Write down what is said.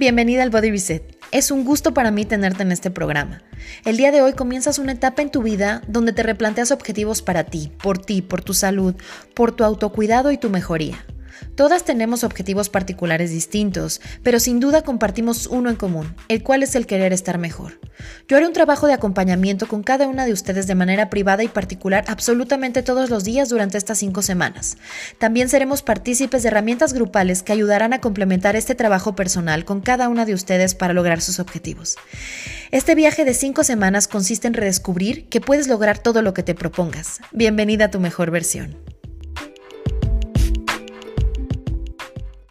Bienvenida al Body Reset. Es un gusto para mí tenerte en este programa. El día de hoy comienzas una etapa en tu vida donde te replanteas objetivos para ti, por ti, por tu salud, por tu autocuidado y tu mejoría. Todas tenemos objetivos particulares distintos, pero sin duda compartimos uno en común, el cual es el querer estar mejor. Yo haré un trabajo de acompañamiento con cada una de ustedes de manera privada y particular absolutamente todos los días durante estas cinco semanas. También seremos partícipes de herramientas grupales que ayudarán a complementar este trabajo personal con cada una de ustedes para lograr sus objetivos. Este viaje de cinco semanas consiste en redescubrir que puedes lograr todo lo que te propongas. Bienvenida a tu mejor versión.